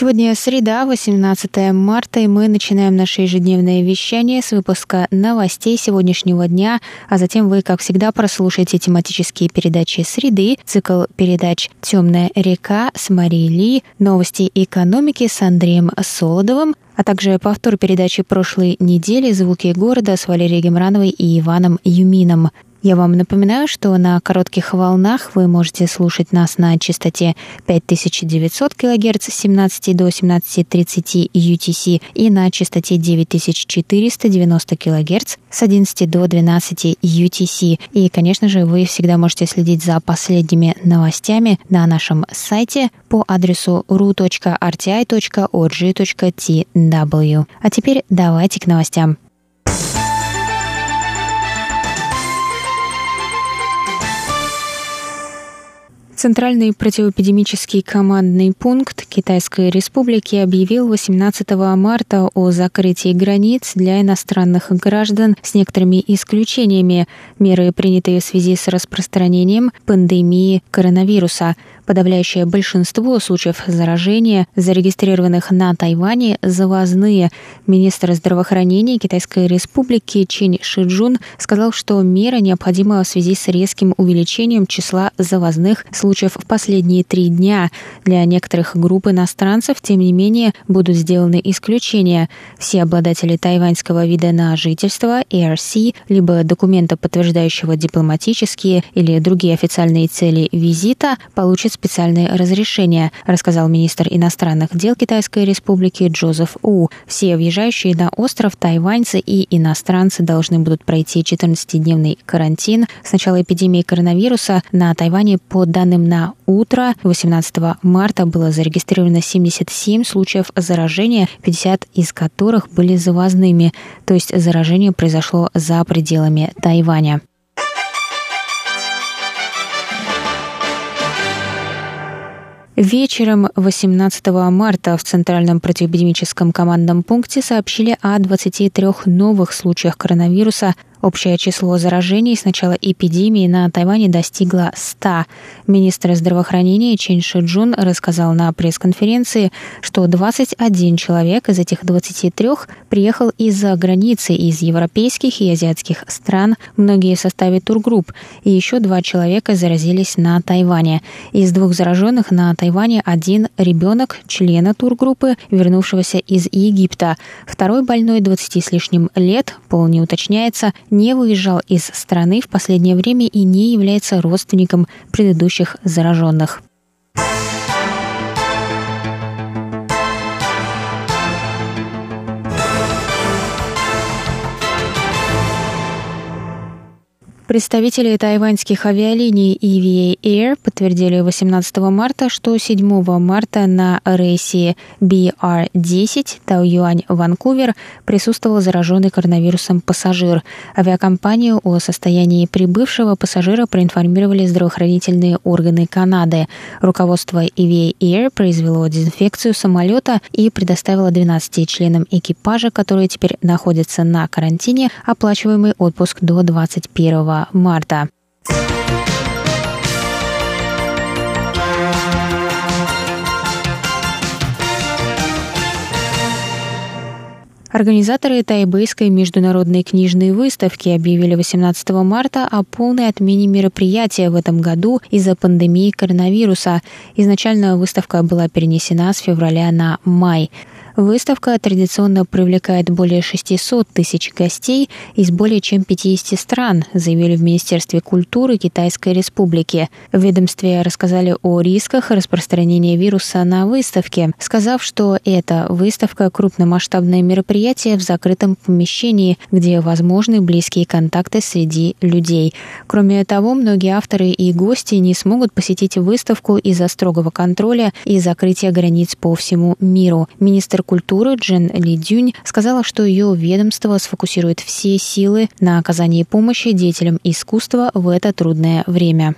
Сегодня среда, 18 марта, и мы начинаем наше ежедневное вещание с выпуска новостей сегодняшнего дня, а затем вы, как всегда, прослушаете тематические передачи «Среды», цикл передач «Темная река» с Марией Ли, новости экономики с Андреем Солодовым, а также повтор передачи прошлой недели «Звуки города» с Валерией Гемрановой и Иваном Юмином. Я вам напоминаю, что на коротких волнах вы можете слушать нас на частоте 5900 кГц с 17 до 17.30 UTC и на частоте 9490 кГц с 11 до 12 UTC. И, конечно же, вы всегда можете следить за последними новостями на нашем сайте по адресу ru.rti.org.tw. А теперь давайте к новостям. Центральный противоэпидемический командный пункт Китайской Республики объявил 18 марта о закрытии границ для иностранных граждан с некоторыми исключениями. Меры, принятые в связи с распространением пандемии коронавируса. Подавляющее большинство случаев заражения, зарегистрированных на Тайване, завозные. Министр здравоохранения Китайской Республики Чин Шиджун сказал, что мера необходима в связи с резким увеличением числа завозных случаев в последние три дня. Для некоторых групп иностранцев, тем не менее, будут сделаны исключения. Все обладатели тайваньского вида на жительство, ARC, либо документа, подтверждающего дипломатические или другие официальные цели визита, получат специальные разрешения, рассказал министр иностранных дел Китайской Республики Джозеф У. Все въезжающие на остров тайваньцы и иностранцы должны будут пройти 14-дневный карантин. С начала эпидемии коронавируса на Тайване, по данным на утро 18 марта, было зарегистрировано 77 случаев заражения, 50 из которых были завозными, то есть заражение произошло за пределами Тайваня. Вечером 18 марта в Центральном противоэпидемическом командном пункте сообщили о 23 новых случаях коронавируса Общее число заражений с начала эпидемии на Тайване достигло 100. Министр здравоохранения Чен Шиджун рассказал на пресс-конференции, что 21 человек из этих 23 приехал из-за границы, из европейских и азиатских стран, многие в составе тургрупп, и еще два человека заразились на Тайване. Из двух зараженных на Тайване один ребенок члена тургруппы, вернувшегося из Египта. Второй больной 20 с лишним лет, пол не уточняется, не выезжал из страны в последнее время и не является родственником предыдущих зараженных. Представители тайваньских авиалиний EVA Air подтвердили 18 марта, что 7 марта на рейсе BR-10 Тау-Юань-Ванкувер присутствовал зараженный коронавирусом пассажир. Авиакомпанию о состоянии прибывшего пассажира проинформировали здравоохранительные органы Канады. Руководство EVA Air произвело дезинфекцию самолета и предоставило 12 членам экипажа, которые теперь находятся на карантине, оплачиваемый отпуск до 21 марта. Организаторы Тайбэйской международной книжной выставки объявили 18 марта о полной отмене мероприятия в этом году из-за пандемии коронавируса. Изначально выставка была перенесена с февраля на май. Выставка традиционно привлекает более 600 тысяч гостей из более чем 50 стран, заявили в Министерстве культуры Китайской Республики. В ведомстве рассказали о рисках распространения вируса на выставке, сказав, что эта выставка – крупномасштабное мероприятие в закрытом помещении, где возможны близкие контакты среди людей. Кроме того, многие авторы и гости не смогут посетить выставку из-за строгого контроля и закрытия границ по всему миру. Министр культуры Джен Ли Дюнь сказала, что ее ведомство сфокусирует все силы на оказании помощи деятелям искусства в это трудное время.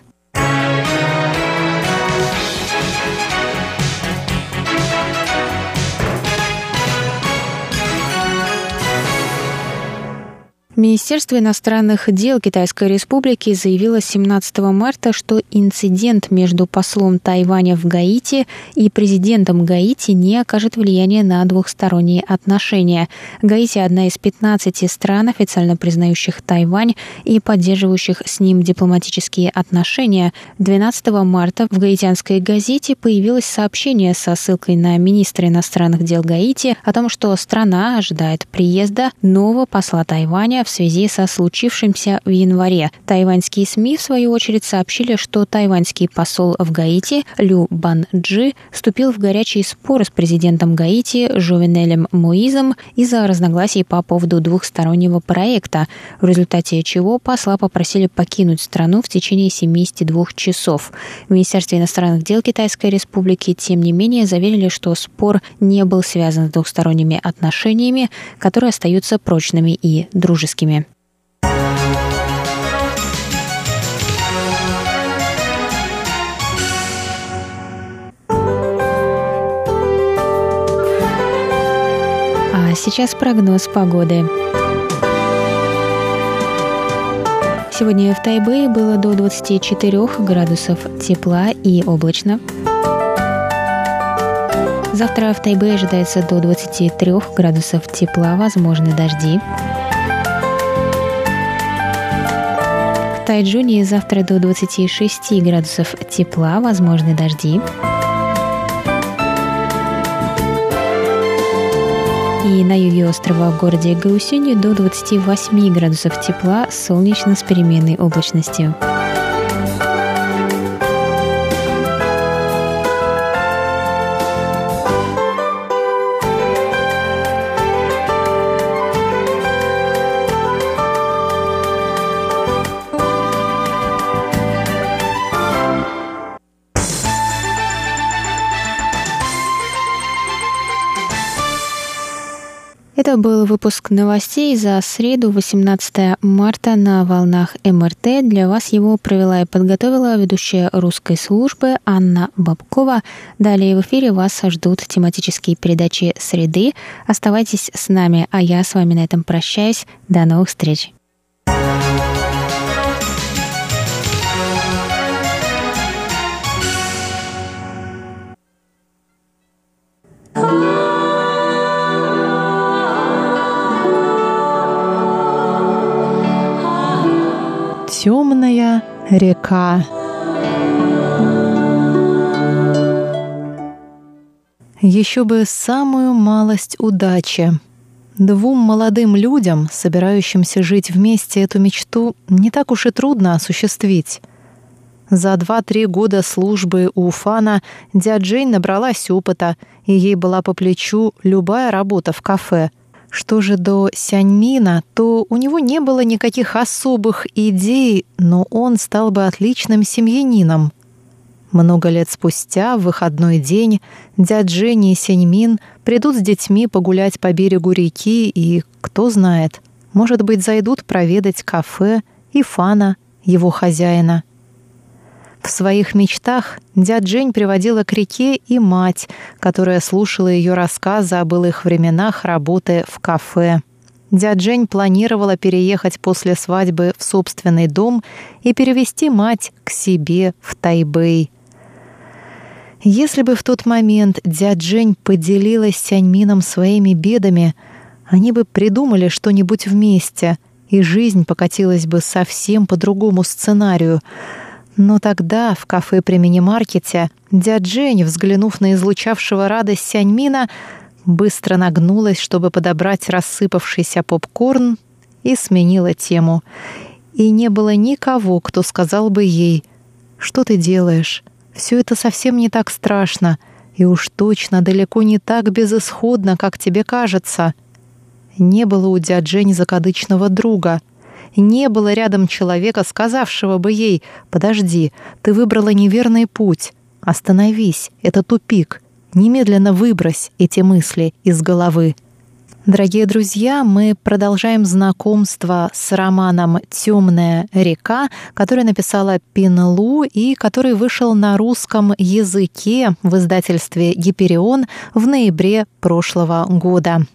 Министерство иностранных дел Китайской Республики заявило 17 марта, что инцидент между послом Тайваня в Гаити и президентом Гаити не окажет влияния на двухсторонние отношения. Гаити – одна из 15 стран, официально признающих Тайвань и поддерживающих с ним дипломатические отношения. 12 марта в гаитянской газете появилось сообщение со ссылкой на министра иностранных дел Гаити о том, что страна ожидает приезда нового посла Тайваня в в связи со случившимся в январе. Тайваньские СМИ, в свою очередь, сообщили, что тайваньский посол в Гаити Лю Банджи вступил в горячий спор с президентом Гаити Жовенелем Моизом из-за разногласий по поводу двухстороннего проекта, в результате чего посла попросили покинуть страну в течение 72 часов. В Министерстве иностранных дел Китайской Республики, тем не менее, заверили, что спор не был связан с двухсторонними отношениями, которые остаются прочными и дружескими близкими. А сейчас прогноз погоды. Сегодня в Тайбэе было до 24 градусов тепла и облачно. Завтра в Тайбэе ожидается до 23 градусов тепла, возможны дожди. Тайджуне завтра до 26 градусов тепла, возможны дожди. И на юге острова в городе Гаусюни до 28 градусов тепла, солнечно с переменной облачностью. Это был выпуск новостей за среду, 18 марта на волнах МРТ. Для вас его провела и подготовила ведущая русской службы Анна Бабкова. Далее в эфире вас ждут тематические передачи «Среды». Оставайтесь с нами, а я с вами на этом прощаюсь. До новых встреч. Темная река. Еще бы самую малость удачи. Двум молодым людям, собирающимся жить вместе, эту мечту не так уж и трудно осуществить. За два-три года службы у Фана дядя Джейн набралась опыта, и ей была по плечу любая работа в кафе — что же до Сяньмина, то у него не было никаких особых идей, но он стал бы отличным семьянином. Много лет спустя, в выходной день, дядь Женя и Сяньмин придут с детьми погулять по берегу реки и, кто знает, может быть, зайдут проведать кафе и Фана, его хозяина — в своих мечтах дядь Жень приводила к реке и мать, которая слушала ее рассказы о былых временах работы в кафе. Дядь Жень планировала переехать после свадьбы в собственный дом и перевести мать к себе в Тайбэй. Если бы в тот момент дядь Жень поделилась с Сяньмином своими бедами, они бы придумали что-нибудь вместе, и жизнь покатилась бы совсем по другому сценарию — но тогда в кафе при мини-маркете дядь Жень, взглянув на излучавшего радость Сяньмина, быстро нагнулась, чтобы подобрать рассыпавшийся попкорн, и сменила тему. И не было никого, кто сказал бы ей, «Что ты делаешь? Все это совсем не так страшно, и уж точно далеко не так безысходно, как тебе кажется». Не было у дяджень закадычного друга. Не было рядом человека, сказавшего бы ей, «Подожди, ты выбрала неверный путь. Остановись, это тупик. Немедленно выбрось эти мысли из головы». Дорогие друзья, мы продолжаем знакомство с романом «Темная река», который написала Пин Лу и который вышел на русском языке в издательстве «Гиперион» в ноябре прошлого года.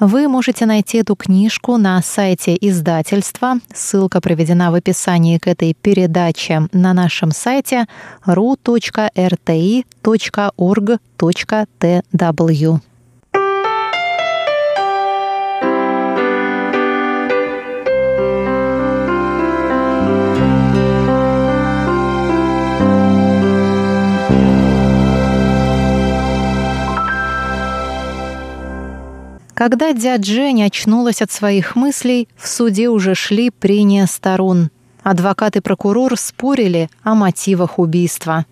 Вы можете найти эту книжку на сайте издательства. Ссылка проведена в описании к этой передаче на нашем сайте ru.rti.org.tw. Когда дядя Жень очнулась от своих мыслей, в суде уже шли прения сторон. Адвокат и прокурор спорили о мотивах убийства.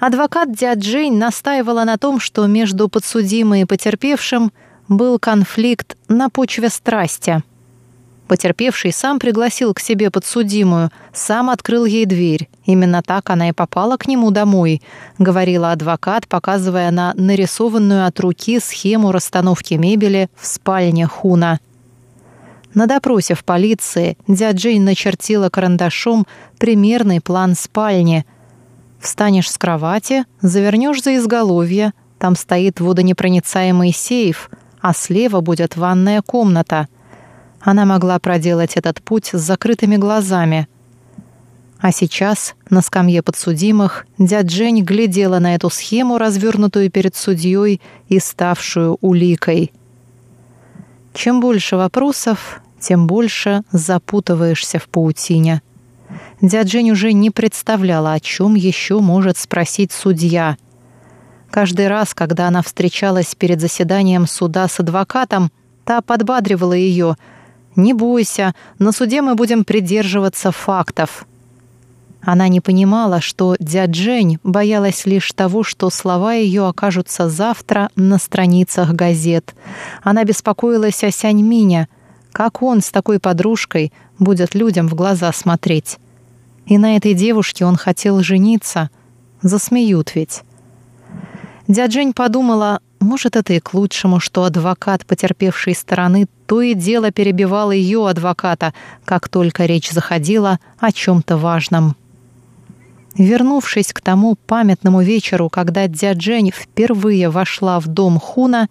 Адвокат дядь Жень настаивала на том, что между подсудимой и потерпевшим был конфликт на почве страсти – Потерпевший сам пригласил к себе подсудимую, сам открыл ей дверь. Именно так она и попала к нему домой, говорила адвокат, показывая на нарисованную от руки схему расстановки мебели в спальне Хуна. На допросе в полиции Джейн начертила карандашом примерный план спальни. Встанешь с кровати, завернешь за изголовье, там стоит водонепроницаемый сейф, а слева будет ванная комната — она могла проделать этот путь с закрытыми глазами. А сейчас на скамье подсудимых дядь Жень глядела на эту схему, развернутую перед судьей и ставшую уликой. Чем больше вопросов, тем больше запутываешься в паутине. Дядь Жень уже не представляла, о чем еще может спросить судья. Каждый раз, когда она встречалась перед заседанием суда с адвокатом, та подбадривала ее — не бойся, на суде мы будем придерживаться фактов. Она не понимала, что дядь Жень боялась лишь того, что слова ее окажутся завтра на страницах газет. Она беспокоилась о Сяньмине. Как он с такой подружкой будет людям в глаза смотреть? И на этой девушке он хотел жениться. Засмеют ведь. Дядь Жень подумала, может, это и к лучшему, что адвокат потерпевшей стороны то и дело перебивал ее адвоката, как только речь заходила о чем-то важном. Вернувшись к тому памятному вечеру, когда дядя Жень впервые вошла в дом Хуна,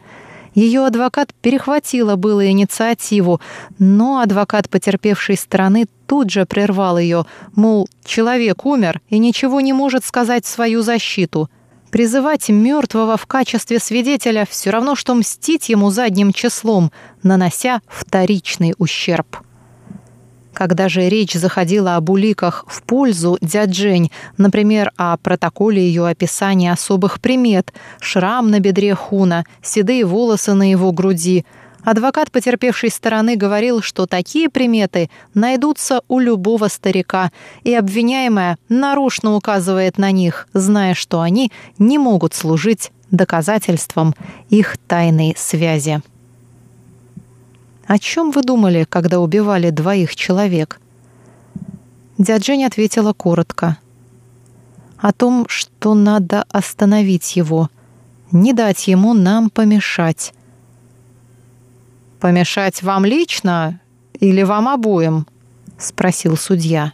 ее адвокат перехватила было инициативу, но адвокат потерпевшей стороны тут же прервал ее, мол, человек умер и ничего не может сказать в свою защиту — Призывать мертвого в качестве свидетеля все равно, что мстить ему задним числом, нанося вторичный ущерб. Когда же речь заходила об уликах в пользу дяджень, например, о протоколе ее описания особых примет, шрам на бедре Хуна, седые волосы на его груди – Адвокат потерпевшей стороны говорил, что такие приметы найдутся у любого старика, и обвиняемая нарочно указывает на них, зная, что они не могут служить доказательством их тайной связи. «О чем вы думали, когда убивали двоих человек?» Дядя ответила коротко. «О том, что надо остановить его, не дать ему нам помешать, «Помешать вам лично или вам обоим?» — спросил судья.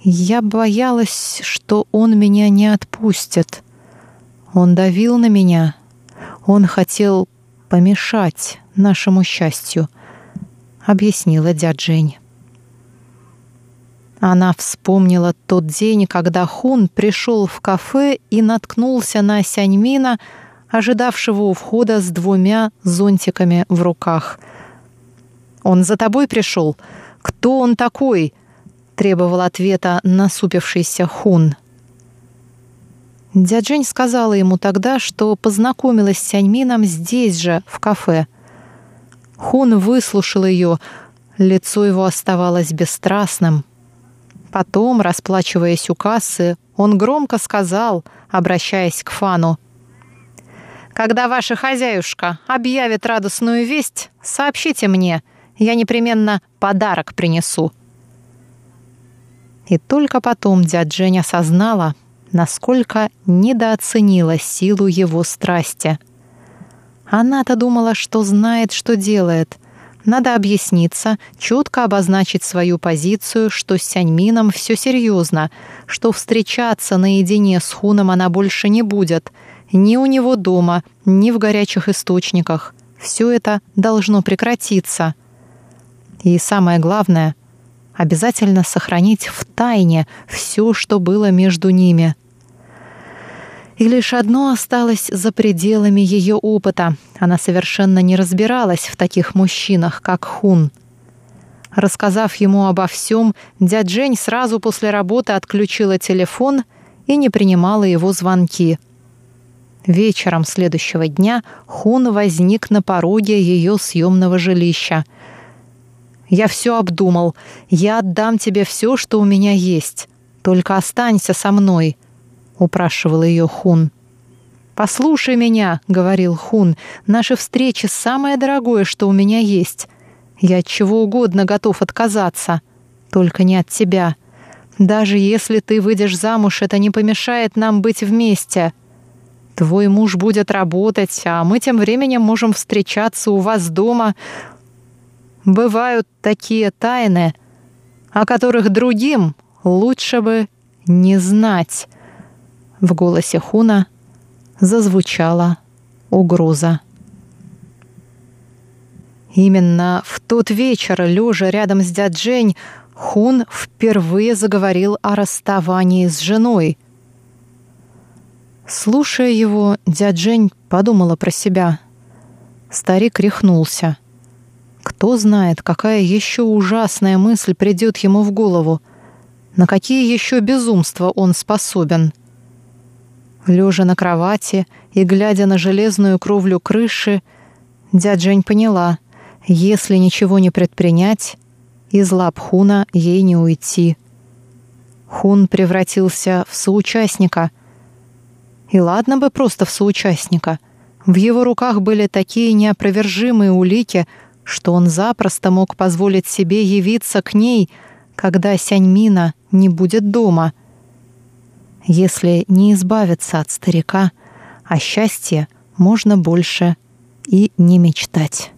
Я боялась, что он меня не отпустит. Он давил на меня. Он хотел помешать нашему счастью, объяснила дядя Жень. Она вспомнила тот день, когда Хун пришел в кафе и наткнулся на Сяньмина, ожидавшего у входа с двумя зонтиками в руках. «Он за тобой пришел? Кто он такой?» — требовал ответа насупившийся Хун. Дяджень сказала ему тогда, что познакомилась с Сяньмином здесь же, в кафе. Хун выслушал ее, лицо его оставалось бесстрастным. Потом, расплачиваясь у кассы, он громко сказал, обращаясь к Фану, «Когда ваша хозяюшка объявит радостную весть, сообщите мне, я непременно подарок принесу». И только потом дядя Жень осознала, насколько недооценила силу его страсти. Она-то думала, что знает, что делает. Надо объясниться, четко обозначить свою позицию, что с Сяньмином все серьезно, что встречаться наедине с Хуном она больше не будет, ни у него дома, ни в горячих источниках. Все это должно прекратиться. И самое главное — обязательно сохранить в тайне все, что было между ними. И лишь одно осталось за пределами ее опыта. Она совершенно не разбиралась в таких мужчинах, как Хун. Рассказав ему обо всем, дядь Жень сразу после работы отключила телефон и не принимала его звонки. Вечером следующего дня Хун возник на пороге ее съемного жилища — я все обдумал. Я отдам тебе все, что у меня есть. Только останься со мной», — упрашивал ее Хун. «Послушай меня», — говорил Хун, — «наши встречи — самое дорогое, что у меня есть. Я от чего угодно готов отказаться, только не от тебя. Даже если ты выйдешь замуж, это не помешает нам быть вместе. Твой муж будет работать, а мы тем временем можем встречаться у вас дома, бывают такие тайны, о которых другим лучше бы не знать. В голосе Хуна зазвучала угроза. Именно в тот вечер, лежа рядом с дяджень, Хун впервые заговорил о расставании с женой. Слушая его, дяджень подумала про себя. Старик рехнулся — кто знает, какая еще ужасная мысль придет ему в голову, на какие еще безумства он способен. Лежа на кровати и глядя на железную кровлю крыши, дядя Жень поняла, если ничего не предпринять, из лап Хуна ей не уйти. Хун превратился в соучастника. И ладно бы просто в соучастника. В его руках были такие неопровержимые улики, что он запросто мог позволить себе явиться к ней, когда Сяньмина не будет дома. Если не избавиться от старика, о счастье можно больше и не мечтать.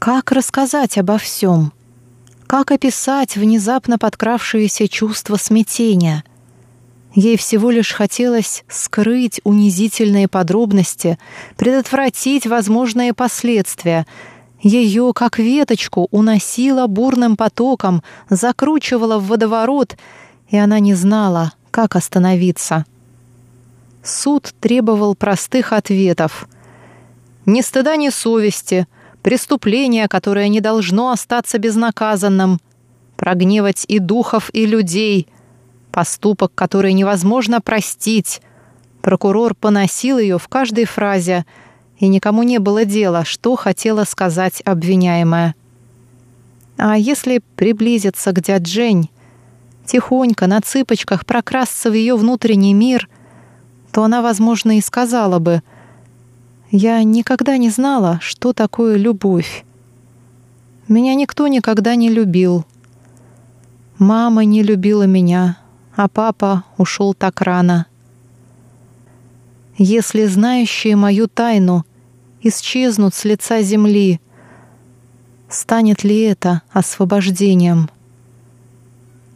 Как рассказать обо всем? Как описать внезапно подкравшееся чувство смятения? Ей всего лишь хотелось скрыть унизительные подробности, предотвратить возможные последствия. Ее, как веточку, уносило бурным потоком, закручивало в водоворот, и она не знала, как остановиться. Суд требовал простых ответов. Ни стыда, ни совести — преступление, которое не должно остаться безнаказанным, прогневать и духов, и людей, поступок, который невозможно простить. Прокурор поносил ее в каждой фразе, и никому не было дела, что хотела сказать обвиняемая. А если приблизиться к дядь Жень, тихонько, на цыпочках прокрасться в ее внутренний мир, то она, возможно, и сказала бы — я никогда не знала, что такое любовь. Меня никто никогда не любил. Мама не любила меня, а папа ушел так рано. Если знающие мою тайну исчезнут с лица земли, станет ли это освобождением?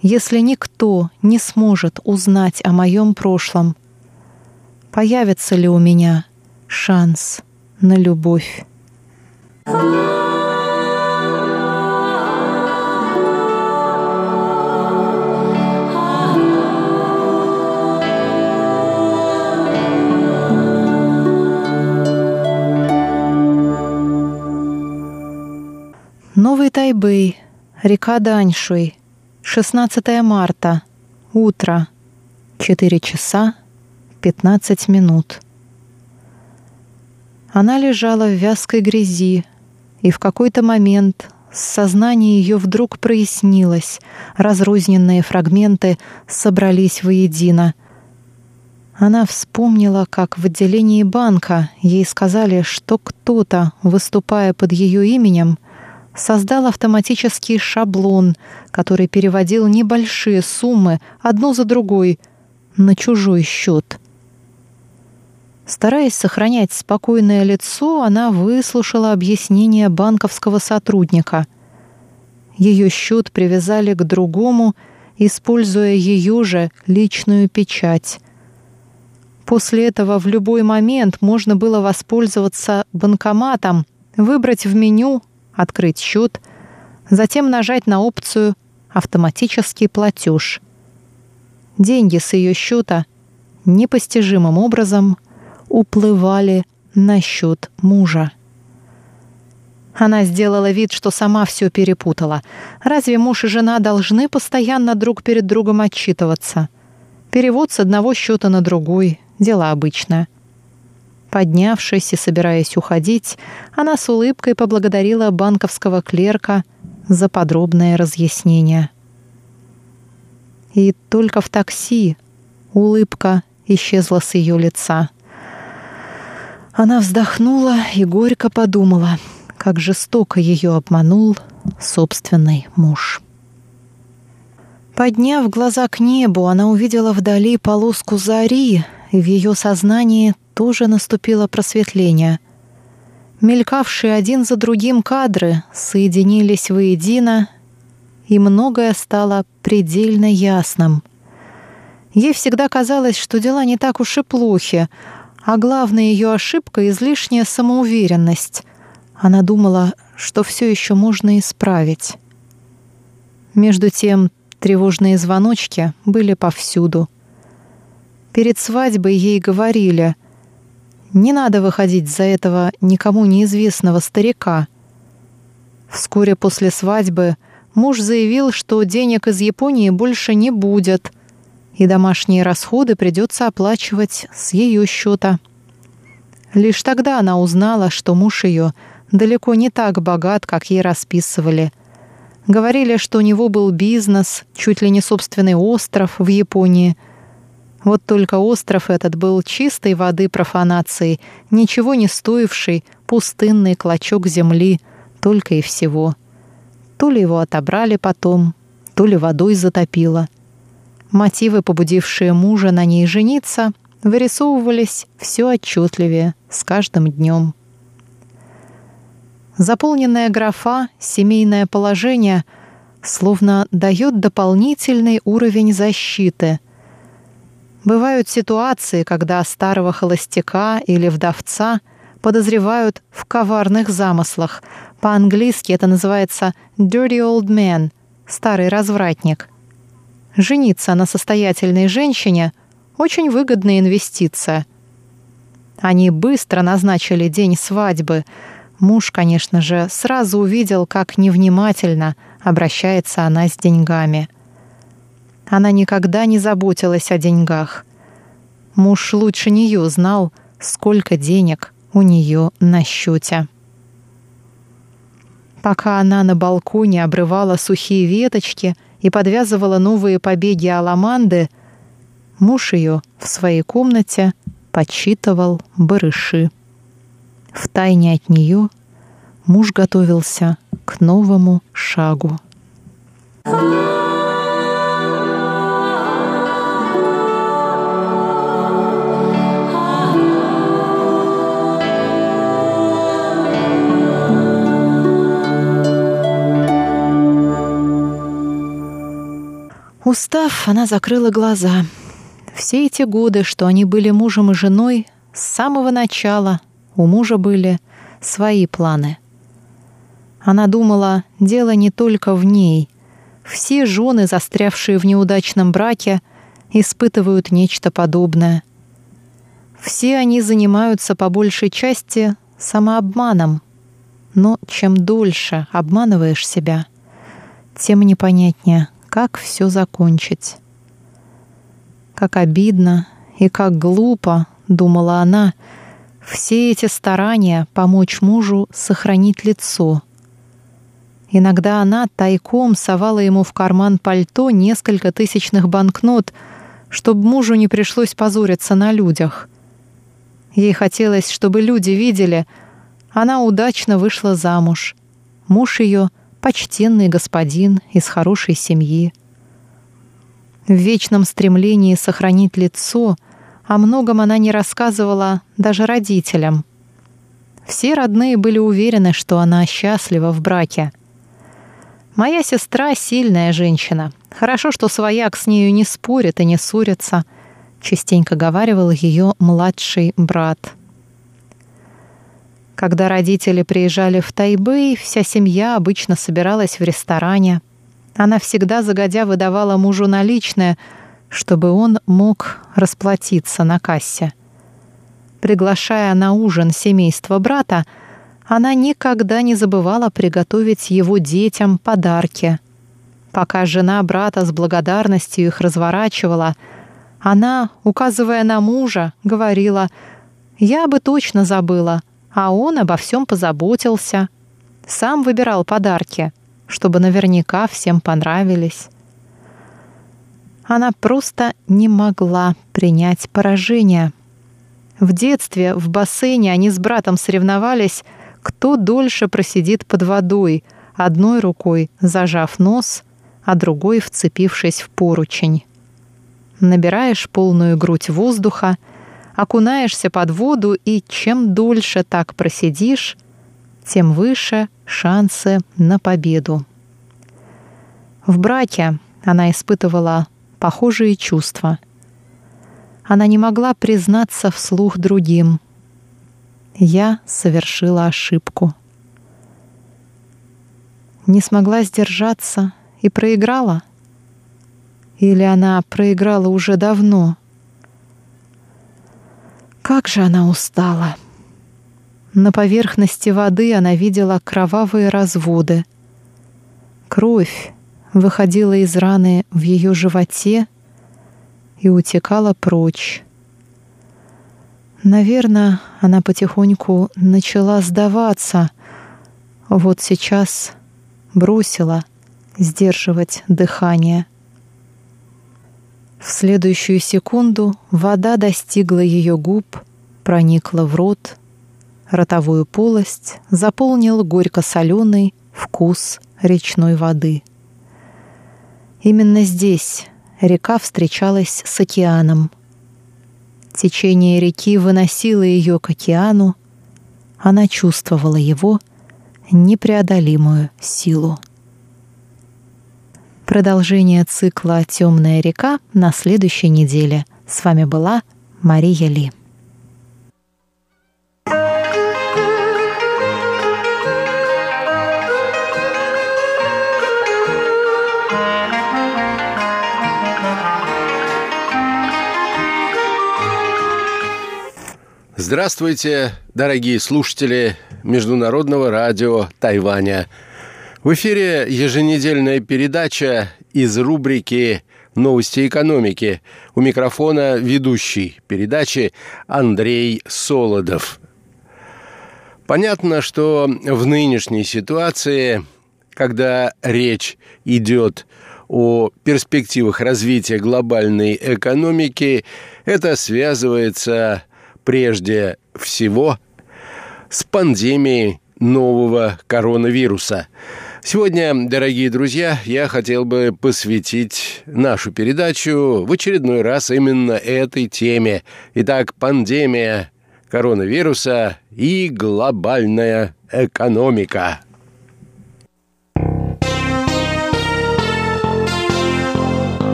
Если никто не сможет узнать о моем прошлом, появится ли у меня шанс на любовь. Новый Тайбэй, река Даньшуй, 16 марта, утро, 4 часа 15 минут. Она лежала в вязкой грязи, и в какой-то момент сознание ее вдруг прояснилось, разрозненные фрагменты собрались воедино. Она вспомнила, как в отделении банка ей сказали, что кто-то, выступая под ее именем, создал автоматический шаблон, который переводил небольшие суммы одну за другой на чужой счет. Стараясь сохранять спокойное лицо, она выслушала объяснение банковского сотрудника. Ее счет привязали к другому, используя ее же личную печать. После этого в любой момент можно было воспользоваться банкоматом, выбрать в меню «Открыть счет», затем нажать на опцию «Автоматический платеж». Деньги с ее счета непостижимым образом – уплывали на счет мужа. Она сделала вид, что сама все перепутала. Разве муж и жена должны постоянно друг перед другом отчитываться? Перевод с одного счета на другой — дело обычное. Поднявшись и собираясь уходить, она с улыбкой поблагодарила банковского клерка за подробное разъяснение. И только в такси улыбка исчезла с ее лица — она вздохнула и горько подумала, как жестоко ее обманул собственный муж. Подняв глаза к небу, она увидела вдали полоску зари, и в ее сознании тоже наступило просветление. Мелькавшие один за другим кадры соединились воедино, и многое стало предельно ясным. Ей всегда казалось, что дела не так уж и плохи, а главная ее ошибка — излишняя самоуверенность. Она думала, что все еще можно исправить. Между тем, тревожные звоночки были повсюду. Перед свадьбой ей говорили «Не надо выходить за этого никому неизвестного старика». Вскоре после свадьбы муж заявил, что денег из Японии больше не будет — и домашние расходы придется оплачивать с ее счета. Лишь тогда она узнала, что муж ее далеко не так богат, как ей расписывали. Говорили, что у него был бизнес, чуть ли не собственный остров в Японии. Вот только остров этот был чистой воды профанацией, ничего не стоивший, пустынный клочок земли, только и всего. То ли его отобрали потом, то ли водой затопило — Мотивы, побудившие мужа на ней жениться, вырисовывались все отчетливее с каждым днем. Заполненная графа «семейное положение» словно дает дополнительный уровень защиты. Бывают ситуации, когда старого холостяка или вдовца подозревают в коварных замыслах. По-английски это называется «dirty old man» — старый развратник — Жениться на состоятельной женщине – очень выгодная инвестиция. Они быстро назначили день свадьбы. Муж, конечно же, сразу увидел, как невнимательно обращается она с деньгами. Она никогда не заботилась о деньгах. Муж лучше нее знал, сколько денег у нее на счете. Пока она на балконе обрывала сухие веточки – и подвязывала новые побеги аламанды, муж ее в своей комнате подсчитывал барыши. Втайне от нее муж готовился к новому шагу. Устав, она закрыла глаза. Все эти годы, что они были мужем и женой, с самого начала у мужа были свои планы. Она думала, дело не только в ней. Все жены, застрявшие в неудачном браке, испытывают нечто подобное. Все они занимаются по большей части самообманом. Но чем дольше обманываешь себя, тем непонятнее, как все закончить. Как обидно и как глупо, думала она, все эти старания помочь мужу сохранить лицо. Иногда она тайком совала ему в карман пальто несколько тысячных банкнот, чтобы мужу не пришлось позориться на людях. Ей хотелось, чтобы люди видели, она удачно вышла замуж. Муж ее — почтенный господин из хорошей семьи. В вечном стремлении сохранить лицо о многом она не рассказывала даже родителям. Все родные были уверены, что она счастлива в браке. Моя сестра — сильная женщина. Хорошо, что свояк с нею не спорит и не ссорится, частенько говаривал ее младший брат. Когда родители приезжали в Тайбэй, вся семья обычно собиралась в ресторане. Она всегда загодя выдавала мужу наличное, чтобы он мог расплатиться на кассе. Приглашая на ужин семейство брата, она никогда не забывала приготовить его детям подарки. Пока жена брата с благодарностью их разворачивала, она, указывая на мужа, говорила «Я бы точно забыла, а он обо всем позаботился. Сам выбирал подарки, чтобы наверняка всем понравились». Она просто не могла принять поражение. В детстве в бассейне они с братом соревновались — кто дольше просидит под водой, одной рукой зажав нос, а другой вцепившись в поручень. Набираешь полную грудь воздуха, окунаешься под воду, и чем дольше так просидишь, тем выше шансы на победу. В браке она испытывала похожие чувства. Она не могла признаться вслух другим — я совершила ошибку. Не смогла сдержаться и проиграла? Или она проиграла уже давно? Как же она устала! На поверхности воды она видела кровавые разводы. Кровь выходила из раны в ее животе и утекала прочь. Наверное, она потихоньку начала сдаваться. Вот сейчас бросила сдерживать дыхание. В следующую секунду вода достигла ее губ, проникла в рот, ротовую полость заполнил горько-соленый вкус речной воды. Именно здесь река встречалась с океаном — Течение реки выносило ее к океану. Она чувствовала его непреодолимую силу. Продолжение цикла «Темная река» на следующей неделе. С вами была Мария Ли. Здравствуйте, дорогие слушатели Международного радио Тайваня. В эфире еженедельная передача из рубрики «Новости экономики». У микрофона ведущий передачи Андрей Солодов. Понятно, что в нынешней ситуации, когда речь идет о перспективах развития глобальной экономики, это связывается прежде всего с пандемией нового коронавируса. Сегодня, дорогие друзья, я хотел бы посвятить нашу передачу в очередной раз именно этой теме. Итак, пандемия коронавируса и глобальная экономика.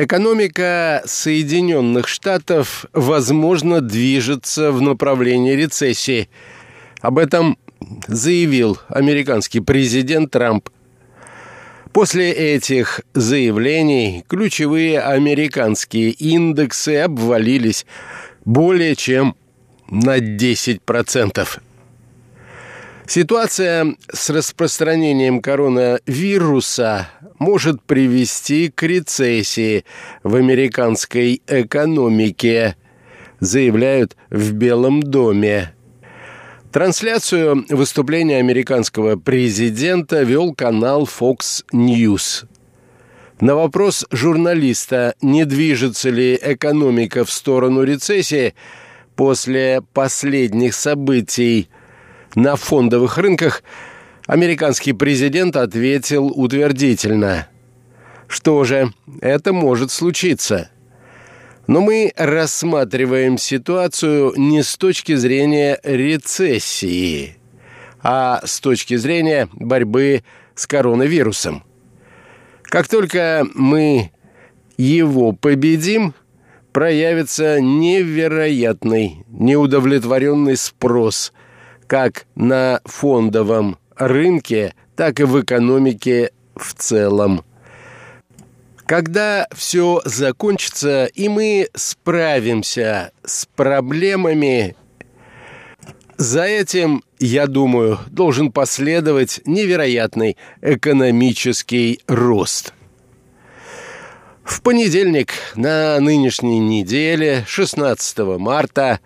Экономика Соединенных Штатов, возможно, движется в направлении рецессии. Об этом заявил американский президент Трамп. После этих заявлений ключевые американские индексы обвалились более чем на 10%. Ситуация с распространением коронавируса может привести к рецессии в американской экономике, заявляют в Белом доме. Трансляцию выступления американского президента вел канал Fox News. На вопрос журналиста, не движется ли экономика в сторону рецессии после последних событий на фондовых рынках, американский президент ответил утвердительно. Что же, это может случиться – но мы рассматриваем ситуацию не с точки зрения рецессии, а с точки зрения борьбы с коронавирусом. Как только мы его победим, проявится невероятный, неудовлетворенный спрос как на фондовом рынке, так и в экономике в целом. Когда все закончится, и мы справимся с проблемами, за этим, я думаю, должен последовать невероятный экономический рост. В понедельник на нынешней неделе, 16 марта,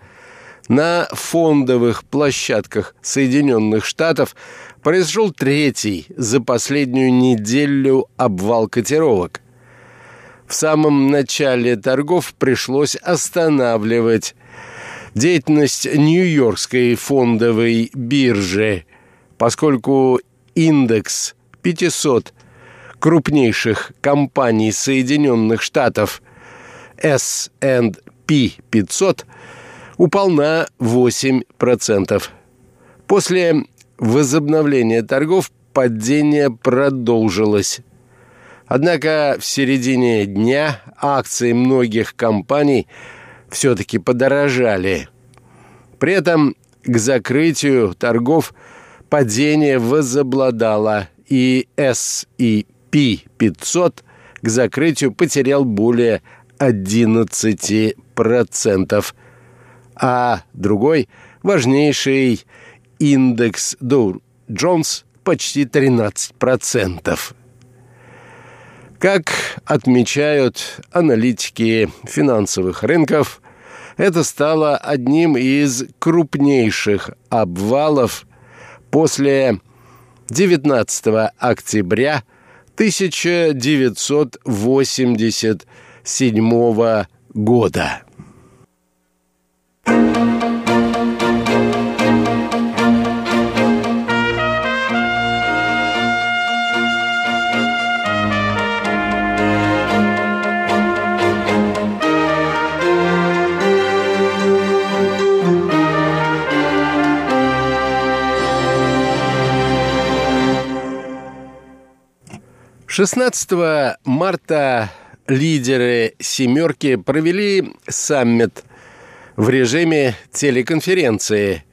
на фондовых площадках Соединенных Штатов произошел третий за последнюю неделю обвал котировок. В самом начале торгов пришлось останавливать деятельность Нью-Йоркской фондовой биржи, поскольку индекс 500 крупнейших компаний Соединенных Штатов S&P 500 упал на 8%. После возобновления торгов падение продолжилось. Однако в середине дня акции многих компаний все-таки подорожали. При этом к закрытию торгов падение возобладало, и S&P 500 к закрытию потерял более 11%, а другой, важнейший индекс Dow Jones почти 13%. Как отмечают аналитики финансовых рынков, это стало одним из крупнейших обвалов после 19 октября 1987 года. 16 марта лидеры «семерки» провели саммит в режиме телеконференции,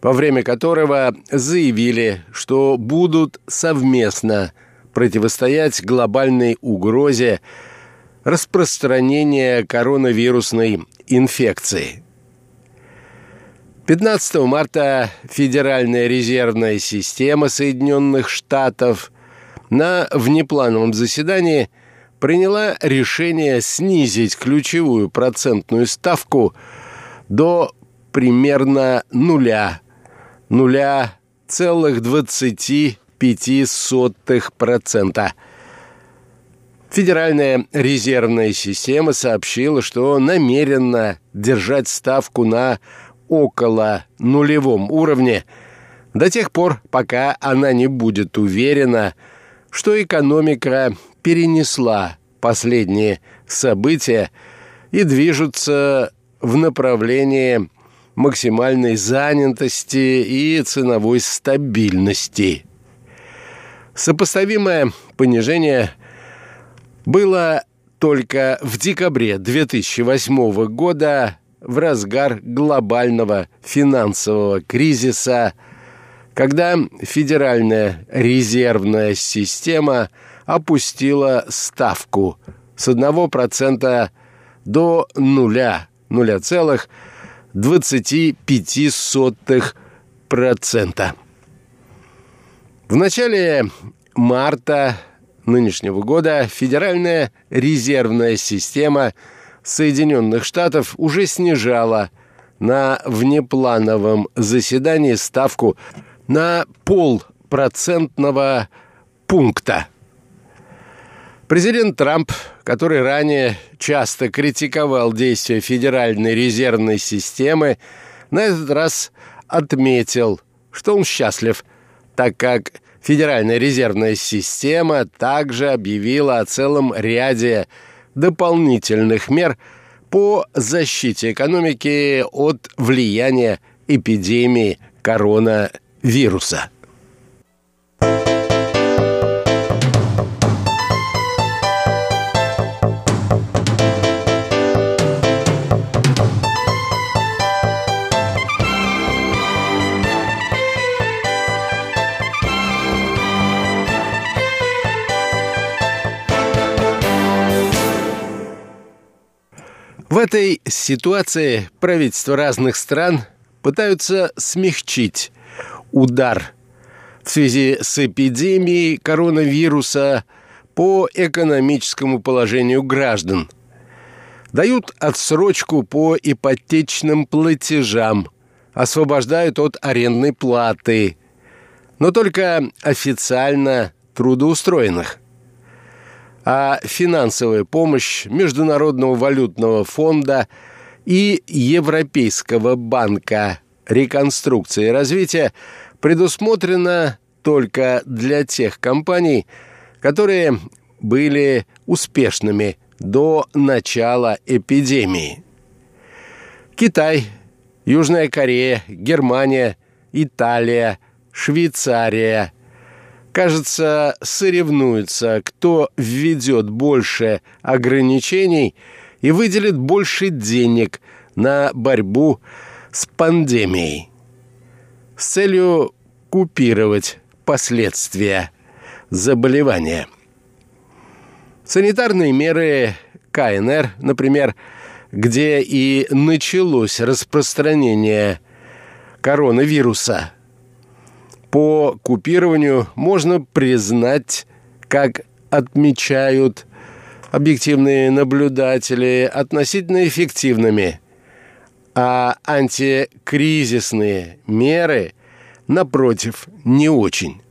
во время которого заявили, что будут совместно противостоять глобальной угрозе распространения коронавирусной инфекции. 15 марта Федеральная резервная система Соединенных Штатов – на внеплановом заседании приняла решение снизить ключевую процентную ставку до примерно нуля, нуля целых двадцати пяти сотых процента. Федеральная резервная система сообщила, что намерена держать ставку на около нулевом уровне до тех пор, пока она не будет уверена, что экономика перенесла последние события и движется в направлении максимальной занятости и ценовой стабильности. Сопоставимое понижение было только в декабре 2008 года в разгар глобального финансового кризиса – когда Федеральная резервная система опустила ставку с 1% до нуля, 0,25%. В начале марта нынешнего года Федеральная резервная система Соединенных Штатов уже снижала на внеплановом заседании ставку на полпроцентного пункта. Президент Трамп, который ранее часто критиковал действия Федеральной резервной системы, на этот раз отметил, что он счастлив, так как Федеральная резервная система также объявила о целом ряде дополнительных мер по защите экономики от влияния эпидемии коронавируса. Этой ситуации правительства разных стран пытаются смягчить удар в связи с эпидемией коронавируса по экономическому положению граждан. Дают отсрочку по ипотечным платежам, освобождают от арендной платы, но только официально трудоустроенных – а финансовая помощь Международного валютного фонда и Европейского банка реконструкции и развития предусмотрена только для тех компаний, которые были успешными до начала эпидемии. Китай, Южная Корея, Германия, Италия, Швейцария – кажется, соревнуются, кто введет больше ограничений и выделит больше денег на борьбу с пандемией с целью купировать последствия заболевания. Санитарные меры КНР, например, где и началось распространение коронавируса – по купированию можно признать, как отмечают объективные наблюдатели, относительно эффективными, а антикризисные меры, напротив, не очень.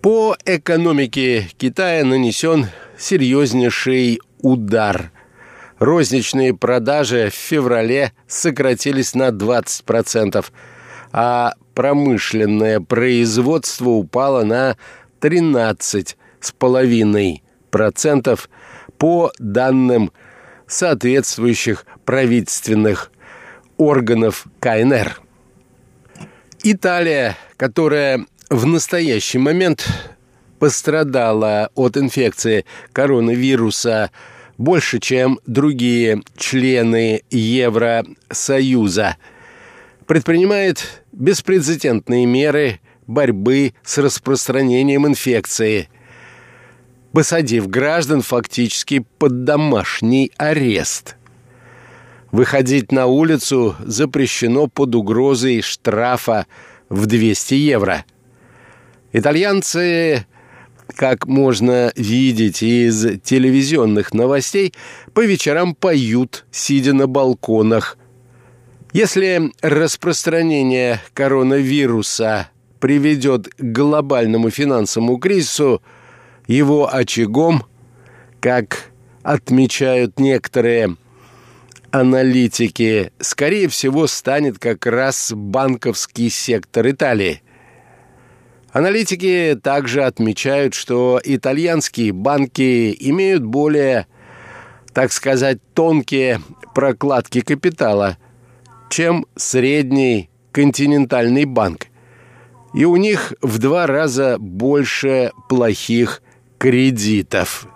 По экономике Китая нанесен серьезнейший удар. Розничные продажи в феврале сократились на 20%, а промышленное производство упало на 13,5% по данным соответствующих правительственных органов КНР. Италия, которая в настоящий момент пострадала от инфекции коронавируса больше, чем другие члены Евросоюза – предпринимает беспрецедентные меры борьбы с распространением инфекции, посадив граждан фактически под домашний арест. Выходить на улицу запрещено под угрозой штрафа в 200 евро. Итальянцы, как можно видеть из телевизионных новостей, по вечерам поют, сидя на балконах – если распространение коронавируса приведет к глобальному финансовому кризису, его очагом, как отмечают некоторые аналитики, скорее всего, станет как раз банковский сектор Италии. Аналитики также отмечают, что итальянские банки имеют более, так сказать, тонкие прокладки капитала – чем средний континентальный банк. И у них в два раза больше плохих кредитов.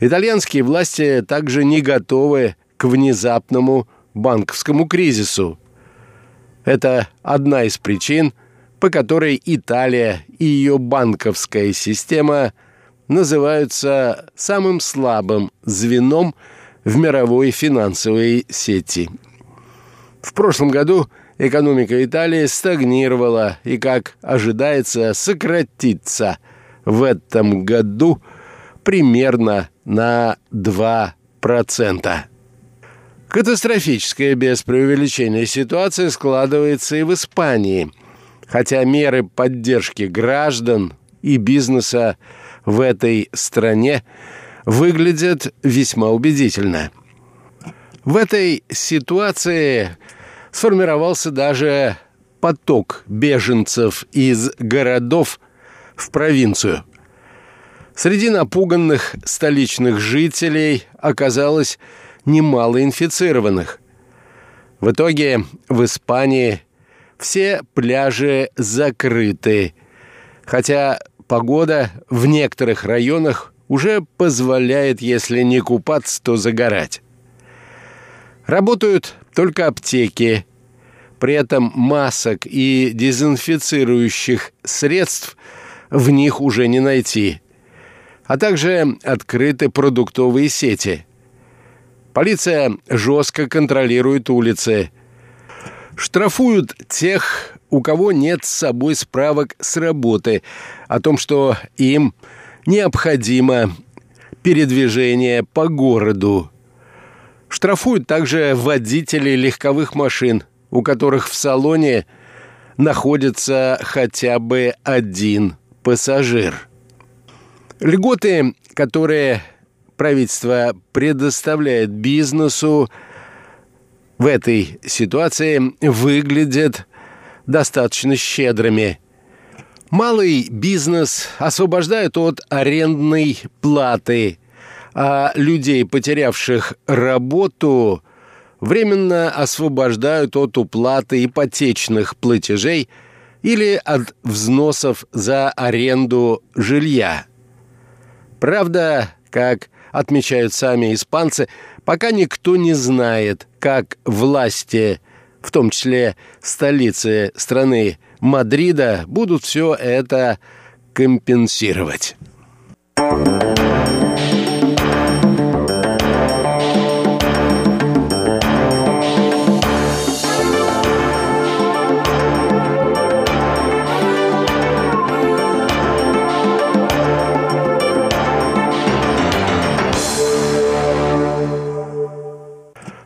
Итальянские власти также не готовы к внезапному банковскому кризису. Это одна из причин, по которой Италия и ее банковская система называются самым слабым звеном в мировой финансовой сети. В прошлом году экономика Италии стагнировала и, как ожидается, сократится в этом году примерно на 2%. Катастрофическая без преувеличения ситуация складывается и в Испании, хотя меры поддержки граждан и бизнеса в этой стране выглядят весьма убедительно. В этой ситуации сформировался даже поток беженцев из городов в провинцию. Среди напуганных столичных жителей оказалось немало инфицированных. В итоге в Испании все пляжи закрыты, хотя погода в некоторых районах уже позволяет, если не купаться, то загорать. Работают только аптеки. При этом масок и дезинфицирующих средств в них уже не найти. А также открыты продуктовые сети – Полиция жестко контролирует улицы. Штрафуют тех, у кого нет с собой справок с работы о том, что им необходимо передвижение по городу. Штрафуют также водителей легковых машин, у которых в салоне находится хотя бы один пассажир. Льготы, которые правительство предоставляет бизнесу в этой ситуации, выглядят достаточно щедрыми. Малый бизнес освобождают от арендной платы, а людей, потерявших работу, временно освобождают от уплаты ипотечных платежей или от взносов за аренду жилья. Правда, как отмечают сами испанцы, пока никто не знает, как власти, в том числе столицы страны Мадрида, будут все это компенсировать.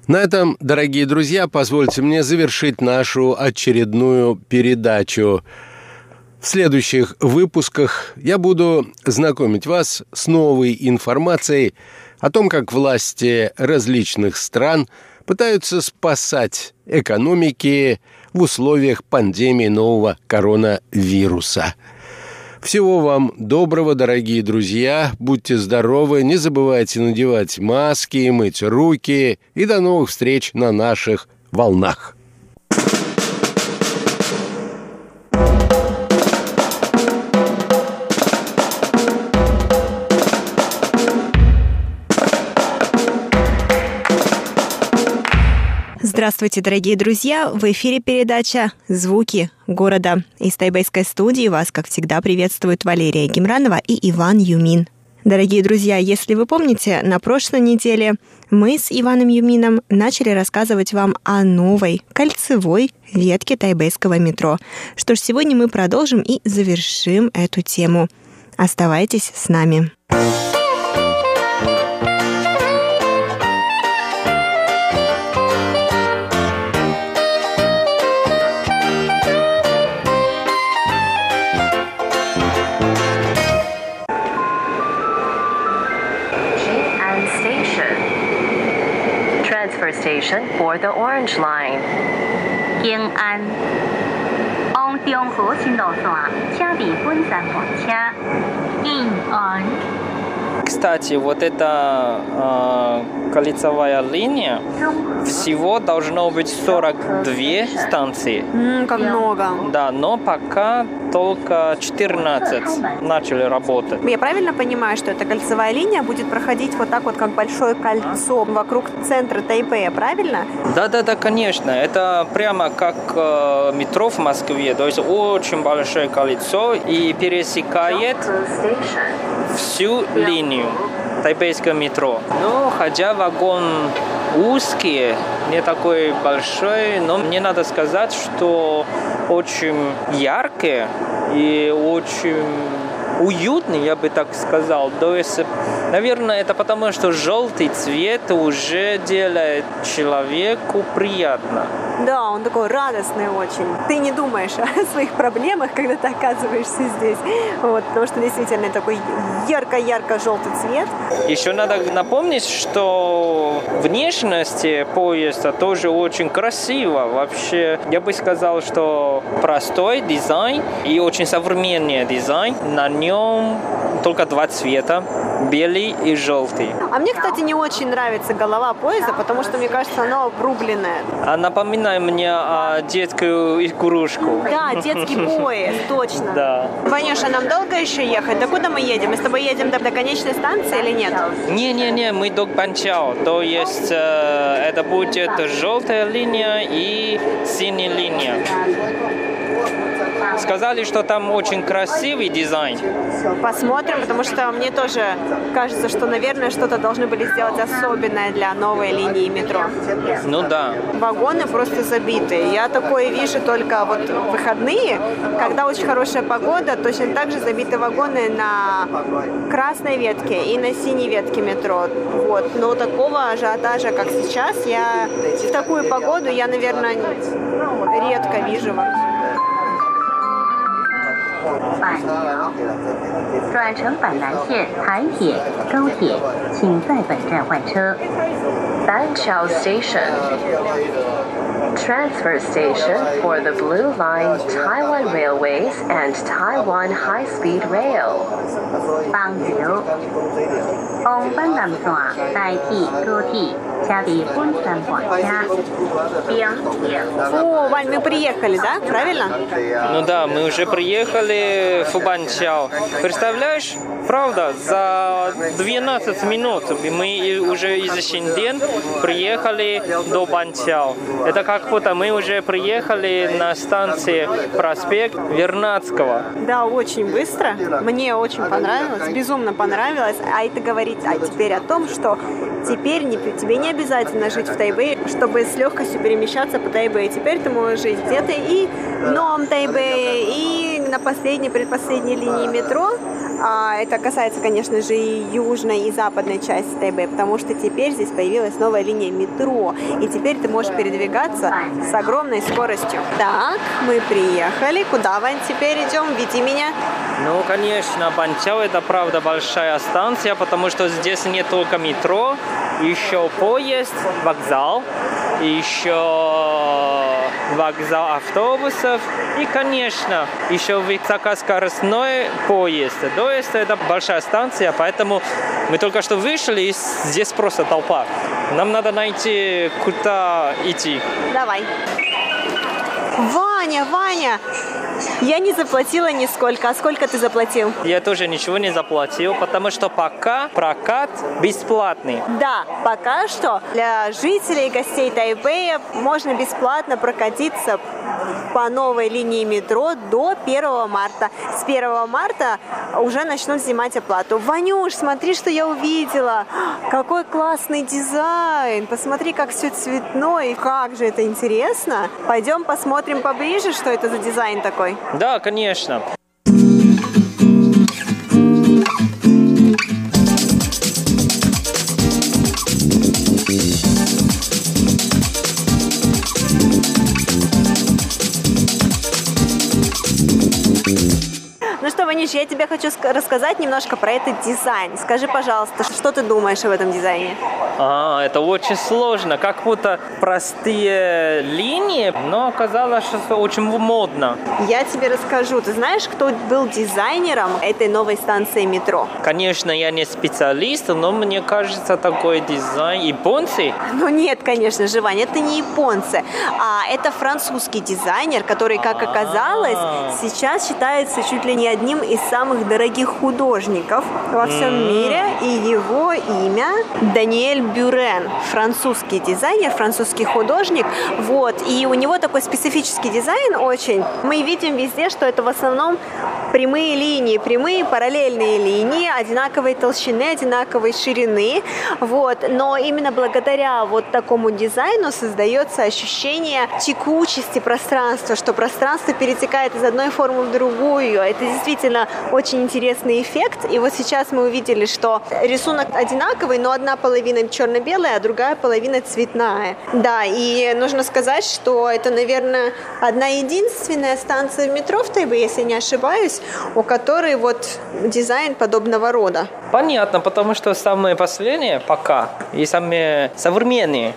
На этом, дорогие друзья, позвольте мне завершить нашу очередную передачу. В следующих выпусках я буду знакомить вас с новой информацией о том, как власти различных стран пытаются спасать экономики в условиях пандемии нового коронавируса – всего вам доброго, дорогие друзья. Будьте здоровы, не забывайте надевать маски, мыть руки. И до новых встреч на наших волнах. Здравствуйте, дорогие друзья! В эфире передача «Звуки города». Из тайбэйской студии вас, как всегда, приветствуют Валерия Гемранова и Иван Юмин. Дорогие друзья, если вы помните, на прошлой неделе мы с Иваном Юмином начали рассказывать вам о новой кольцевой ветке тайбэйского метро. Что ж, сегодня мы продолжим и завершим эту тему. Оставайтесь с нами. Orangeline 平安，往中和新路线，请伫本站换车。平安。Кстати, вот эта э, кольцевая линия всего должно быть 42 станции. М, как много. Да, но пока только 14 начали работать. Я правильно понимаю, что эта кольцевая линия будет проходить вот так вот, как большое кольцо вокруг центра Тайпея, правильно? Да, да, да, конечно. Это прямо как э, метро в Москве. То есть очень большое колесо и пересекает всю линию тайпейского метро. Ну, хотя вагон узкий, не такой большой, но мне надо сказать, что очень яркий и очень уютный, я бы так сказал. То есть, наверное, это потому, что желтый цвет уже делает человеку приятно. Да, он такой радостный очень. Ты не думаешь о своих проблемах, когда ты оказываешься здесь. Вот, потому что действительно такой ярко-ярко желтый цвет. Еще надо напомнить, что внешность поезда тоже очень красиво. Вообще, я бы сказал, что простой дизайн и очень современный дизайн. На нем только два цвета, белый и желтый. А мне, кстати, не очень нравится голова поезда, потому что, мне кажется, она обрубленная. А напоминай мне о детскую игрушку. Да, детский поезд, точно. Да. Ванюша, нам долго еще ехать? До куда мы едем? Мы с тобой едем до, до конечной станции или нет? Не-не-не, мы до Банчао. То есть э, это будет желтая линия и синяя линия. Сказали, что там очень красивый дизайн. Посмотрим, потому что мне тоже кажется, что, наверное, что-то должны были сделать особенное для новой линии метро. Ну да. Вагоны просто забиты. Я такое вижу только вот в выходные, когда очень хорошая погода, точно так же забиты вагоны на красной ветке и на синей ветке метро. Вот. Но такого ажиотажа, как сейчас, я в такую погоду я, наверное, редко вижу. 板转乘板南线、台铁、高铁，请在本站换车。 Banqiao Station. Transfer station for the Blue Line Taiwan Railways and Taiwan High Speed Rail. 帮油 往板南线、台铁、高铁，车伫本站换车。并且 О, Вань, мы приехали, да? Правильно? Ну да, мы уже приехали в Банчао. Представляешь, правда, за 12 минут мы и уже из Шинден приехали до Банчао. Это как будто мы уже приехали на станции проспект Вернадского. Да, очень быстро. Мне очень понравилось, безумно понравилось. А это говорит а теперь о том, что теперь не, тебе не обязательно жить в Тайбэе, чтобы с легкостью перемещаться по Тайбэе. Теперь ты можешь жить где-то и в Новом Тайбэе, и на последней, предпоследней линии метро. А это касается, конечно же, и южной, и западной части Тайбэя, потому что теперь здесь появилась новая линия метро, и теперь ты можешь передвигаться с огромной скоростью. Так, мы приехали. Куда, Вань, теперь идем? Веди меня. Ну, конечно, Банчао это правда большая станция, потому что здесь не только метро, еще поезд, вокзал, еще вокзал автобусов и, конечно, еще высокоскоростной поезд. То есть это большая станция, поэтому мы только что вышли, и здесь просто толпа. Нам надо найти, куда идти. Давай. Ваня, Ваня, я не заплатила нисколько. А сколько ты заплатил? Я тоже ничего не заплатил, потому что пока прокат бесплатный. Да, пока что для жителей и гостей Тайбэя можно бесплатно прокатиться по новой линии метро до 1 марта. С 1 марта уже начнут снимать оплату. Ванюш, смотри, что я увидела. Какой классный дизайн. Посмотри, как все цветное. Как же это интересно. Пойдем посмотрим поближе, что это за дизайн такой. Да, конечно. Ванюш, я тебе хочу рассказать немножко про этот дизайн. Скажи, пожалуйста, что ты думаешь об этом дизайне? А, это очень сложно. Как будто простые линии, но оказалось, что очень модно. Я тебе расскажу. Ты знаешь, кто был дизайнером этой новой станции метро? Конечно, я не специалист, но мне кажется, такой дизайн японцы. Ну нет, конечно же, Ваня, это не японцы, а это французский дизайнер, который, как оказалось, сейчас считается чуть ли не одним из самых дорогих художников во всем мире, и его имя Даниэль Бюрен, французский дизайнер, французский художник, вот, и у него такой специфический дизайн очень. Мы видим везде, что это в основном прямые линии, прямые параллельные линии одинаковой толщины, одинаковой ширины, вот, но именно благодаря вот такому дизайну создается ощущение текучести пространства, что пространство перетекает из одной формы в другую. Это действительно очень интересный эффект. И вот сейчас мы увидели, что рисунок одинаковый, но одна половина черно-белая, а другая половина цветная. Да, и нужно сказать, что это, наверное, одна единственная станция в метро в Тайбе, если не ошибаюсь, у которой вот дизайн подобного рода. Понятно, потому что самые последние пока и самые современные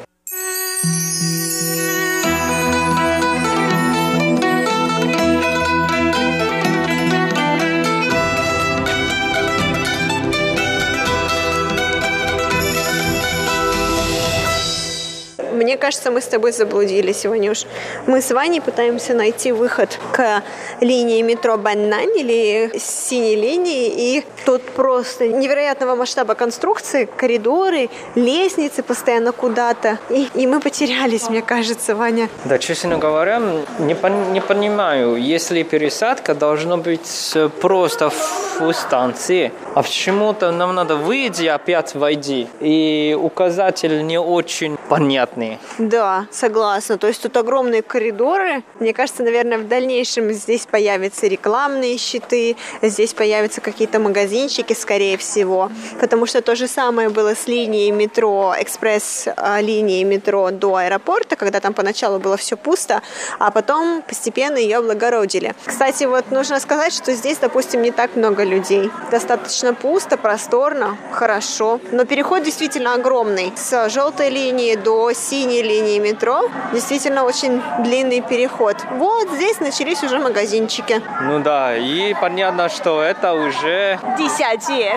Мне кажется, мы с тобой заблудились, Иванюш. Мы с Ваней пытаемся найти выход к линии метро Баннань или синей линии, и тут просто невероятного масштаба конструкции, коридоры, лестницы постоянно куда-то. И, и мы потерялись, мне кажется, Ваня. Да, честно говоря, не, пон- не понимаю, если пересадка должна быть просто в станции, а почему-то нам надо выйти опять войди. И указатель не очень понятный. Да, согласна. То есть тут огромные коридоры. Мне кажется, наверное, в дальнейшем здесь появятся рекламные щиты, здесь появятся какие-то магазинчики, скорее всего. Потому что то же самое было с линией метро, экспресс-линией метро до аэропорта, когда там поначалу было все пусто, а потом постепенно ее облагородили. Кстати, вот нужно сказать, что здесь, допустим, не так много людей. Достаточно пусто, просторно, хорошо. Но переход действительно огромный. С желтой линии до синей синей линии метро. Действительно очень длинный переход. Вот здесь начались уже магазинчики. Ну да, и понятно, что это уже... Десятие.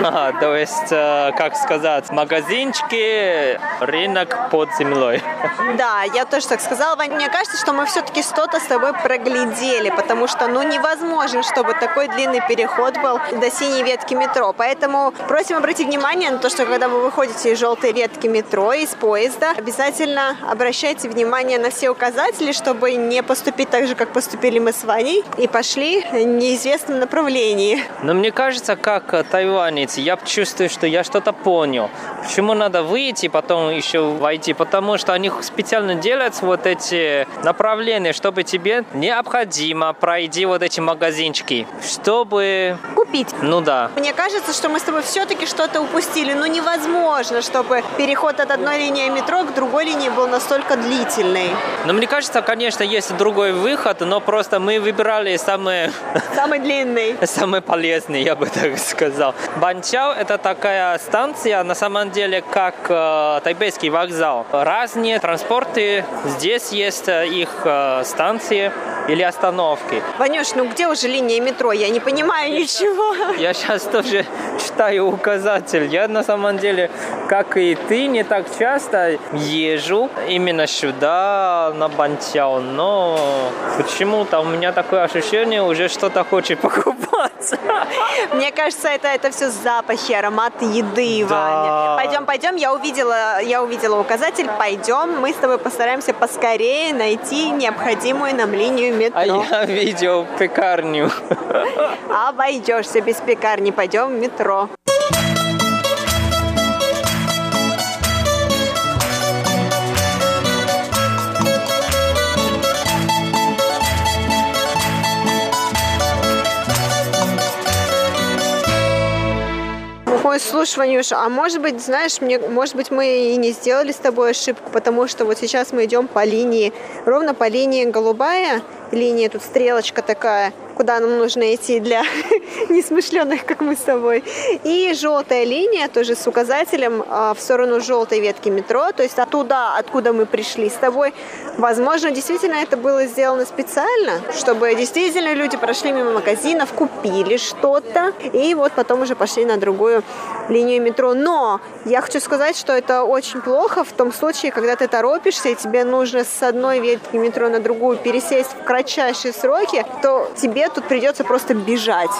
Да, то есть, э, как сказать, магазинчики, рынок под землей. Да, я тоже так сказала. Вань, мне кажется, что мы все-таки что-то с тобой проглядели, потому что, ну, невозможно, чтобы такой длинный переход был до синей ветки метро. Поэтому просим обратить внимание на то, что когда вы выходите из желтой ветки метро, из поезда, обязательно обязательно обращайте внимание на все указатели, чтобы не поступить так же, как поступили мы с Ваней, и пошли в неизвестном направлении. Но мне кажется, как тайванец, я чувствую, что я что-то понял. Почему надо выйти, потом еще войти? Потому что они специально делают вот эти направления, чтобы тебе необходимо пройти вот эти магазинчики, чтобы... Купить. Ну да. Мне кажется, что мы с тобой все-таки что-то упустили. Ну невозможно, чтобы переход от одной линии метро к другой линии был настолько длительный. Ну, мне кажется, конечно, есть другой выход, но просто мы выбирали самый... Самый длинный. Самый полезный, я бы так сказал. Банчао – это такая станция, на самом деле, как э, Тайбейский вокзал. Разные транспорты, здесь есть э, их э, станции или остановки. Ванюш, ну где уже линия метро? Я не понимаю ничего. Я сейчас тоже читаю указатель. Я на самом деле, как и ты, не так часто езжу именно сюда, на Бантяо, но почему-то у меня такое ощущение, уже что-то хочет покупаться. Мне кажется, это, это все запахи, аромат еды, да. Ваня. Пойдем, пойдем, я увидела, я увидела указатель, пойдем, мы с тобой постараемся поскорее найти необходимую нам линию метро. А я видел пекарню. Обойдешься без пекарни, пойдем в метро. Ой, слушай, Ванюша, а может быть, знаешь, мне, может быть, мы и не сделали с тобой ошибку, потому что вот сейчас мы идем по линии, ровно по линии голубая, линии. Тут стрелочка такая, куда нам нужно идти для несмышленных, как мы с тобой. И желтая линия тоже с указателем а, в сторону желтой ветки метро, то есть оттуда, откуда мы пришли с тобой. Возможно, действительно это было сделано специально, чтобы действительно люди прошли мимо магазинов, купили что-то, и вот потом уже пошли на другую линию метро. Но я хочу сказать, что это очень плохо в том случае, когда ты торопишься, и тебе нужно с одной ветки метро на другую пересесть в кратчайшие сроки, то тебе тут придется просто бежать.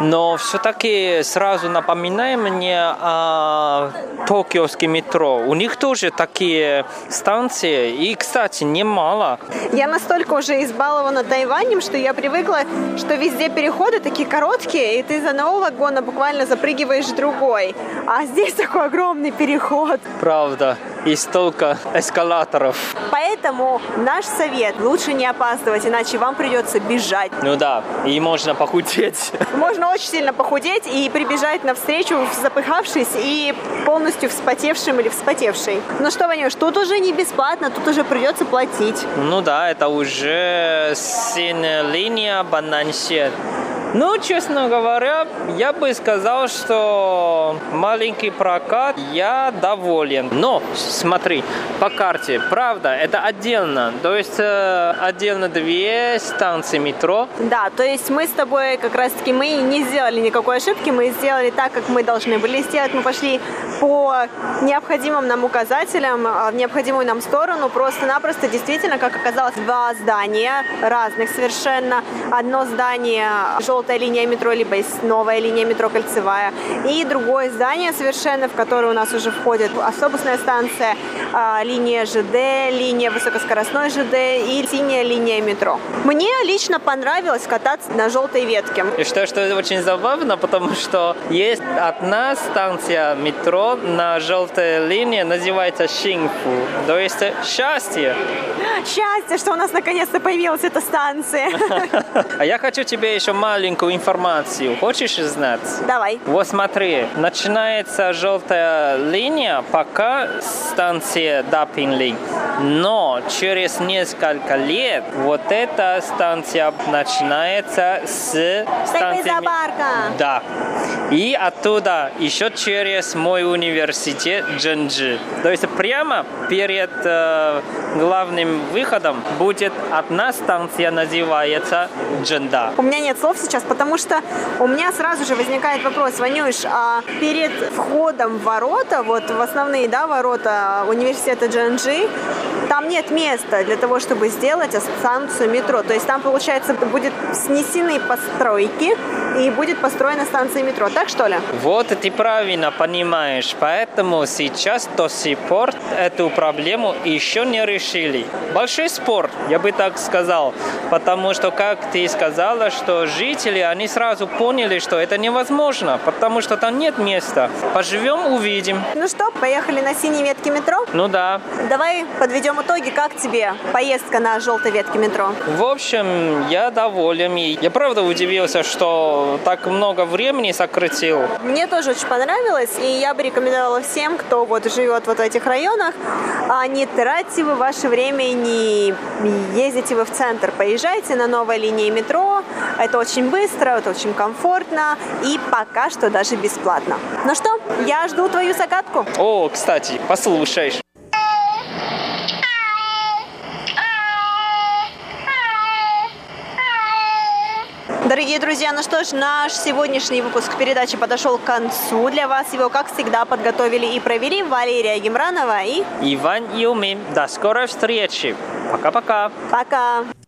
Но все-таки сразу напоминаем мне о токиоском метро. У них тоже такие станции, и, кстати, немало. Я настолько уже избалована Тайванем, что я привыкла, что везде переходы такие короткие, и ты из одного вагона буквально запрыгиваешь в другой. А здесь такой огромный переход. Правда. И столько эскалаторов. Поэтому наш совет – лучше не опаздывать, иначе вам придется бежать. Ну да, и можно похудеть. Можно очень сильно похудеть и прибежать навстречу, запыхавшись и полностью вспотевшим или вспотевшей. Ну что, Ванюш, тут уже не бесплатно, тут уже придется платить. Ну да, это уже синяя линия Бананшет. Ну, честно говоря, я бы сказал, что маленький прокат я доволен. Но, смотри, по карте, правда, это отдельно. То есть э, отдельно две станции метро. Да, то есть мы с тобой как раз-таки мы не сделали никакой ошибки, мы сделали так, как мы должны были сделать. Мы пошли по необходимым нам указателям а, в необходимую нам сторону. Просто-напросто действительно, как оказалось, два здания разных совершенно. Одно здание желтая линия метро, либо новая линия метро кольцевая. И другое здание совершенно, в которое у нас уже входит автобусная станция, а, линия ЖД, линия высокоскоростной ЖД и синяя линия метро. Мне лично понравилось кататься на желтой ветке. И что, что очень забавно, потому что есть одна станция метро, на желтой линии называется Шинфу, то есть счастье. Счастье, что у нас наконец-то появилась эта станция. А я хочу тебе еще маленькую информацию. Хочешь знать? Давай. Вот смотри, начинается желтая линия, пока станция Дапинли. Но через несколько лет вот эта станция начинается с станции... Да. И оттуда еще через мой университет Дженджи. То есть прямо перед э, главным выходом будет одна станция, называется Дженда. У меня нет слов сейчас, потому что у меня сразу же возникает вопрос, Ванюш, а перед входом в ворота, вот в основные да, ворота университета Дженджи, там нет места для того, чтобы сделать станцию метро. То есть там, получается, будет снесены постройки и будет построена станция метро. Так что ли? Вот ты правильно понимаешь. Поэтому сейчас до сих пор эту проблему еще не решили. Большой спор, я бы так сказал. Потому что, как ты сказала, что жители, они сразу поняли, что это невозможно, потому что там нет места. Поживем, увидим. Ну что, поехали на синей ветке метро? Ну да. Давай подведем итоги. Как тебе поездка на желтой ветке метро? В общем, я доволен. Я правда удивился, что так много времени сократил. Мне тоже очень понравилось, и я бы рекомендовала всем, кто вот живет вот в этих районах, а не тратьте вы ваше время и не ездите вы в центр. Поезжайте на новой линии метро. Это очень быстро, это очень комфортно и пока что даже бесплатно. Ну что, я жду твою закатку. О, кстати, послушаешь. Дорогие друзья, ну что ж, наш сегодняшний выпуск передачи подошел к концу. Для вас его, как всегда, подготовили и провели Валерия Гемранова и... Иван Юмин. До скорой встречи. Пока-пока. Пока. 深深